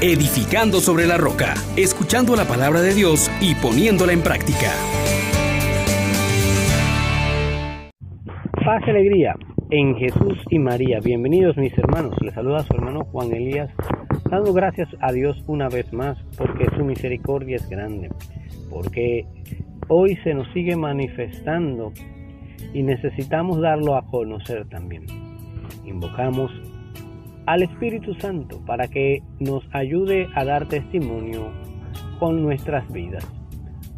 edificando sobre la roca, escuchando la palabra de Dios y poniéndola en práctica. Paz y alegría en Jesús y María. Bienvenidos mis hermanos. Les saluda su hermano Juan Elías, dando gracias a Dios una vez más porque su misericordia es grande, porque hoy se nos sigue manifestando y necesitamos darlo a conocer también. Invocamos al Espíritu Santo para que nos ayude a dar testimonio con nuestras vidas.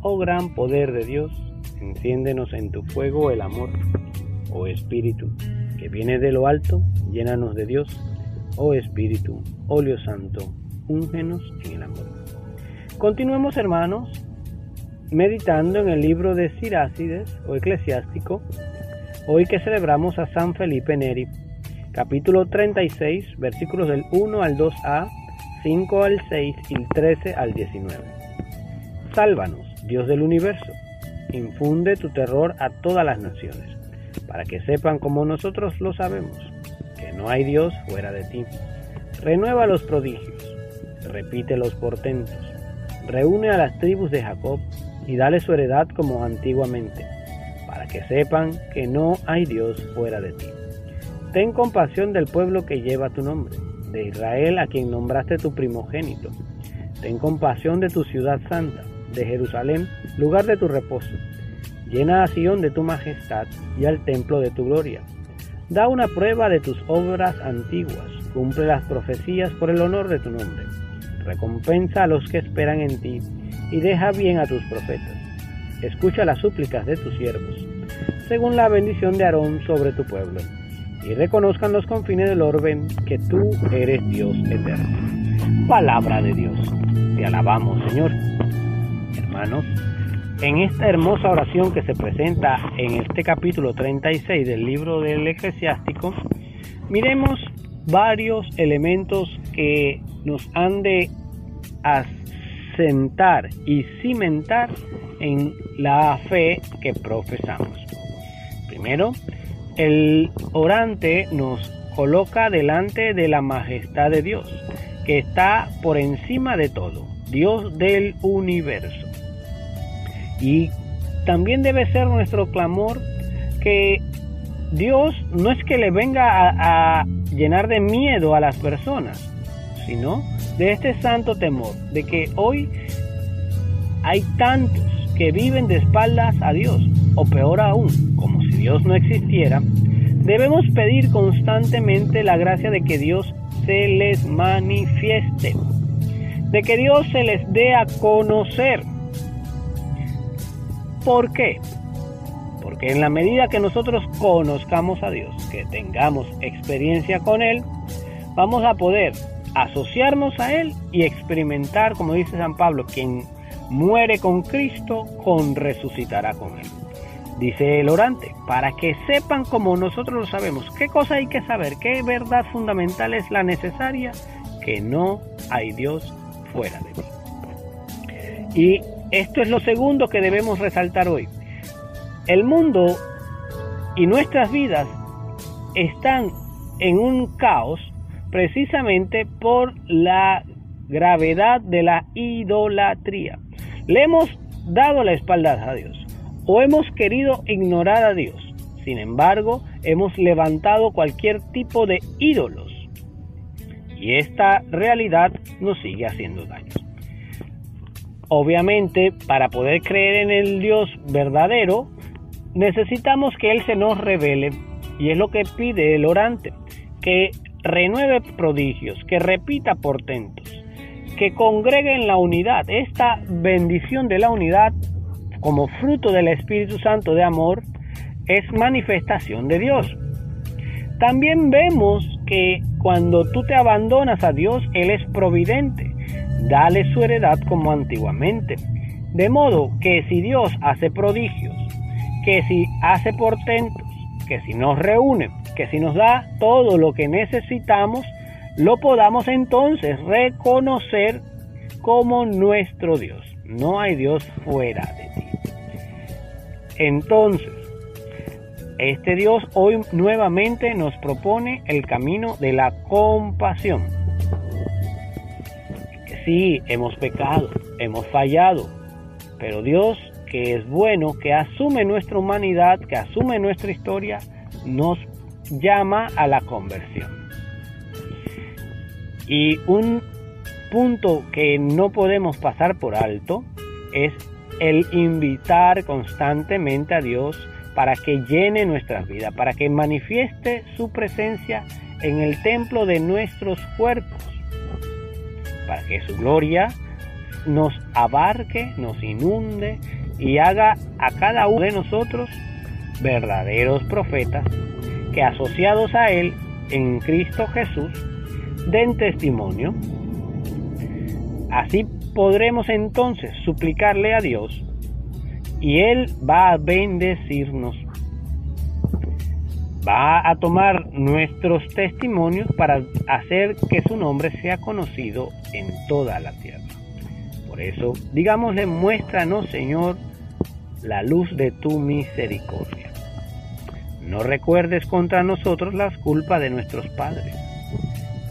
Oh gran poder de Dios, enciéndenos en tu fuego el amor. Oh Espíritu, que viene de lo alto, llénanos de Dios. Oh Espíritu, óleo santo, úngenos en el amor. Continuemos hermanos, meditando en el libro de Sirácides o Eclesiástico, hoy que celebramos a San Felipe Neri capítulo 36, versículos del 1 al 2a, 5 al 6 y 13 al 19. Sálvanos, Dios del universo, infunde tu terror a todas las naciones, para que sepan como nosotros lo sabemos, que no hay Dios fuera de ti. Renueva los prodigios, repite los portentos, reúne a las tribus de Jacob y dale su heredad como antiguamente, para que sepan que no hay Dios fuera de ti. Ten compasión del pueblo que lleva tu nombre, de Israel a quien nombraste tu primogénito. Ten compasión de tu ciudad santa, de Jerusalén, lugar de tu reposo. Llena a Sión de tu majestad y al templo de tu gloria. Da una prueba de tus obras antiguas, cumple las profecías por el honor de tu nombre. Recompensa a los que esperan en ti y deja bien a tus profetas. Escucha las súplicas de tus siervos, según la bendición de Aarón sobre tu pueblo y reconozcan los confines del orbe que tú eres Dios eterno. Palabra de Dios. Te alabamos, Señor. Hermanos, en esta hermosa oración que se presenta en este capítulo 36 del libro del eclesiástico, miremos varios elementos que nos han de asentar y cimentar en la fe que profesamos. Primero, el orante nos coloca delante de la majestad de Dios, que está por encima de todo, Dios del universo. Y también debe ser nuestro clamor que Dios no es que le venga a, llenar de miedo a las personas, sino de este santo temor, de que hoy hay tantos que viven de espaldas a Dios, o peor aún, como si Dios no existiera, debemos pedir constantemente la gracia de que Dios se les manifieste, de que Dios se les dé a conocer. ¿Por qué? Porque en la medida que nosotros conozcamos a Dios, que tengamos experiencia con Él, vamos a poder asociarnos a Él y experimentar, como dice San Pablo, quien muere con Cristo, con resucitará con Él. Dice el orante, para que sepan como nosotros lo sabemos, qué cosa hay que saber, qué verdad fundamental es la necesaria, que no hay Dios fuera de ti. Y esto es lo segundo que debemos resaltar hoy. El mundo y nuestras vidas están en un caos precisamente por la gravedad de la idolatría. Le hemos dado la espalda a Dios o hemos querido ignorar a Dios. Sin embargo, hemos levantado cualquier tipo de ídolos y esta realidad nos sigue haciendo daño. Obviamente, para poder creer en el Dios verdadero, necesitamos que Él se nos revele y es lo que pide el orante, que renueve prodigios, que repita portentos, que congregue en la unidad. Esta bendición de la unidad como fruto del Espíritu Santo de amor es manifestación de Dios. También vemos que cuando tú te abandonas a Dios, Él es providente. Dale su heredad como antiguamente. De modo que si Dios hace prodigios, que si hace portentos, que si nos reúne, que si nos da todo lo que necesitamos, lo podamos entonces reconocer como nuestro Dios. No hay Dios fuera de ti. Entonces, este Dios hoy nuevamente nos propone el camino de la compasión. sí, hemos pecado, hemos fallado, pero Dios, que es bueno, que asume nuestra humanidad, que asume nuestra historia, nos llama a la conversión. Y un punto que no podemos pasar por alto es el invitar constantemente a Dios para que llene nuestras vidas, para que manifieste su presencia en el templo de nuestros cuerpos, para que su gloria nos abarque, nos inunde y haga a cada uno de nosotros verdaderos profetas que asociados a Él en Cristo Jesús den testimonio. Así podremos entonces suplicarle a Dios y Él va a bendecirnos. Va a tomar nuestros testimonios para hacer que su nombre sea conocido en toda la tierra. Por eso, digámosle, muéstranos, Señor, la luz de tu misericordia. No recuerdes contra nosotros las culpas de nuestros padres.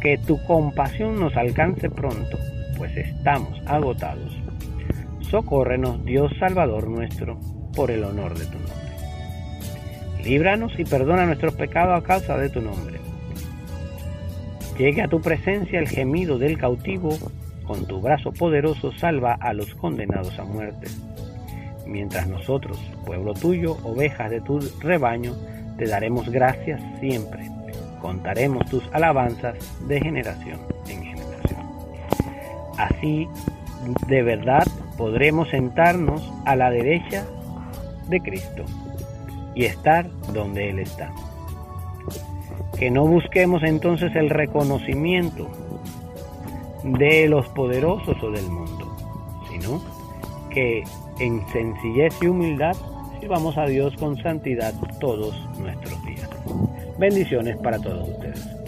Que tu compasión nos alcance pronto, pues estamos agotados. Socórrenos, Dios Salvador nuestro, por el honor de tu nombre. Líbranos y perdona nuestros pecados a causa de tu nombre. Llegue a tu presencia el gemido del cautivo, con tu brazo poderoso salva a los condenados a muerte. Mientras nosotros, pueblo tuyo, ovejas de tu rebaño, te daremos gracias siempre. Contaremos tus alabanzas de generación en. Así, de verdad, podremos sentarnos a la derecha de Cristo y estar donde Él está. Que no busquemos entonces el reconocimiento de los poderosos o del mundo, sino que en sencillez y humildad sirvamos a Dios con santidad todos nuestros días. Bendiciones para todos ustedes.